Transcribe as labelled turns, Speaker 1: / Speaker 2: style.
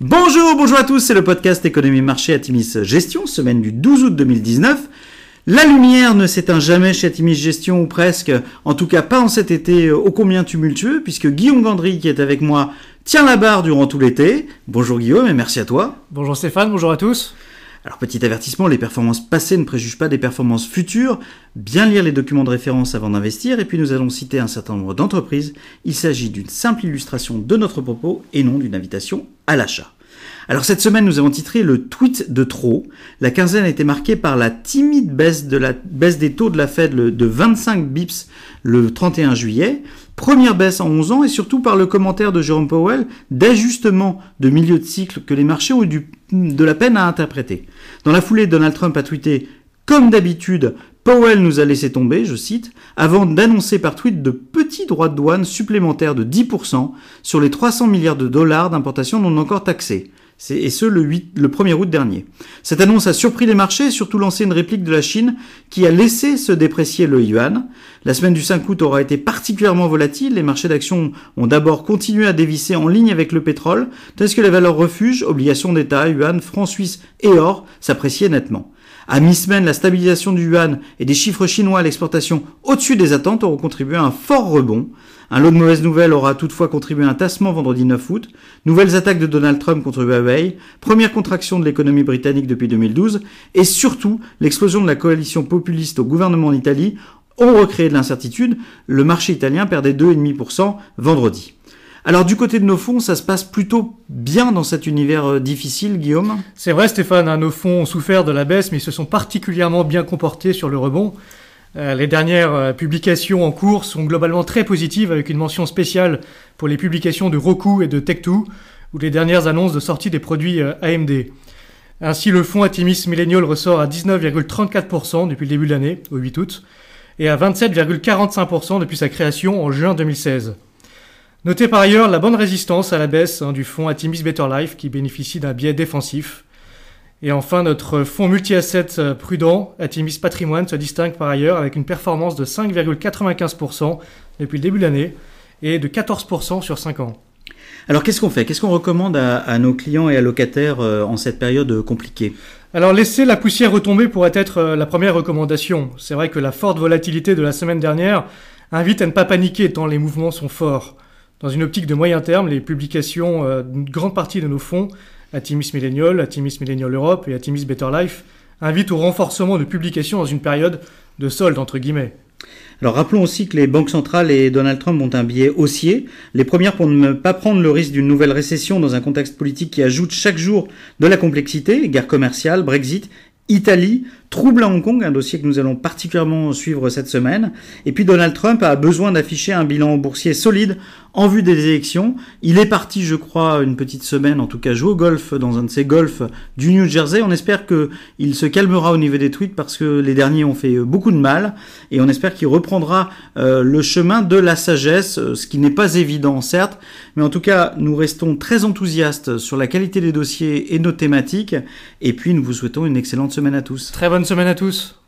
Speaker 1: Bonjour, bonjour à tous, c'est le podcast Économie Marché Atimis Gestion, semaine du 12 août 2019. La lumière ne s'éteint jamais chez Atimis Gestion ou presque, en tout cas pas en cet été ô combien tumultueux, puisque Guillaume Gandry qui est avec moi tient la barre durant tout l'été. Bonjour Guillaume et merci à toi.
Speaker 2: Bonjour Stéphane, bonjour à tous.
Speaker 1: Alors petit avertissement, les performances passées ne préjugent pas des performances futures. Bien lire les documents de référence avant d'investir et puis nous allons citer un certain nombre d'entreprises. Il s'agit d'une simple illustration de notre propos et non d'une invitation à l'achat. Alors cette semaine, nous avons titré le tweet de trop. La quinzaine a été marquée par la timide baisse des taux de la Fed de 25 bips le 31 juillet. Première baisse en 11 ans et surtout par le commentaire de Jérôme Powell d'ajustement de milieu de cycle que les marchés ont eu de la peine à interpréter. Dans la foulée, Donald Trump a tweeté comme d'habitude, Powell nous a laissé tomber, je cite, avant d'annoncer par tweet de petits droits de douane supplémentaires de 10% sur les 300 milliards de dollars d'importation non encore taxés et ce le, 8, le 1er août dernier. Cette annonce a surpris les marchés et surtout lancé une réplique de la Chine qui a laissé se déprécier le yuan. La semaine du 5 août aura été particulièrement volatile. Les marchés d'actions ont d'abord continué à dévisser en ligne avec le pétrole, tandis que les valeurs refuges, obligations d'État, yuan, francs suisses et or s'appréciaient nettement. À mi-semaine, la stabilisation du yuan et des chiffres chinois à l'exportation au-dessus des attentes auront contribué à un fort rebond. Un lot de mauvaises nouvelles aura toutefois contribué à un tassement vendredi 9 août. Nouvelles attaques de Donald Trump contre Huawei, première contraction de l'économie britannique depuis 2012, et surtout l'explosion de la coalition populiste au gouvernement d'Italie ont recréé de l'incertitude. Le marché italien perdait 2,5% vendredi. Alors du côté de nos fonds, ça se passe plutôt bien dans cet univers euh, difficile, Guillaume?
Speaker 2: C'est vrai Stéphane, hein, nos fonds ont souffert de la baisse, mais ils se sont particulièrement bien comportés sur le rebond. Euh, les dernières euh, publications en cours sont globalement très positives, avec une mention spéciale pour les publications de Roku et de Tech2, ou les dernières annonces de sortie des produits AMD. Ainsi, le fonds Atimis Millennial ressort à 19,34% depuis le début de l'année, au 8 août, et à 27,45% depuis sa création en juin 2016. Notez par ailleurs la bonne résistance à la baisse hein, du fonds Atimis Better Life qui bénéficie d'un biais défensif. Et enfin, notre fonds multi-assets euh, prudent, Atimis Patrimoine, se distingue par ailleurs avec une performance de 5,95% depuis le début de l'année et de 14% sur 5 ans.
Speaker 1: Alors qu'est-ce qu'on fait? Qu'est-ce qu'on recommande à, nos clients et à locataires euh, en cette période compliquée?
Speaker 2: Alors laisser la poussière retomber pourrait être euh, la première recommandation. C'est vrai que la forte volatilité de la semaine dernière invite à ne pas paniquer tant les mouvements sont forts. Dans une optique de moyen terme, les publications euh, d'une grande partie de nos fonds, Atimis Millennial, Atimis Millennial Europe et Atimis Better Life, invitent au renforcement de publications dans une période de solde entre guillemets.
Speaker 1: Alors rappelons aussi que les banques centrales et Donald Trump ont un biais haussier. Les premières pour ne pas prendre le risque d'une nouvelle récession dans un contexte politique qui ajoute chaque jour de la complexité, guerre commerciale, Brexit Italie, trouble à Hong Kong, un dossier que nous allons particulièrement suivre cette semaine. Et puis Donald Trump a besoin d'afficher un bilan boursier solide en vue des élections. Il est parti, je crois, une petite semaine, en tout cas, jouer au golf dans un de ses golfs du New Jersey. On espère qu'il se calmera au niveau des tweets parce que les derniers ont fait beaucoup de mal. Et on espère qu'il reprendra euh, le chemin de la sagesse, ce qui n'est pas évident, certes. Mais en tout cas, nous restons très enthousiastes sur la qualité des dossiers et nos thématiques. Et puis, nous vous souhaitons une excellente
Speaker 2: Très bonne semaine à tous.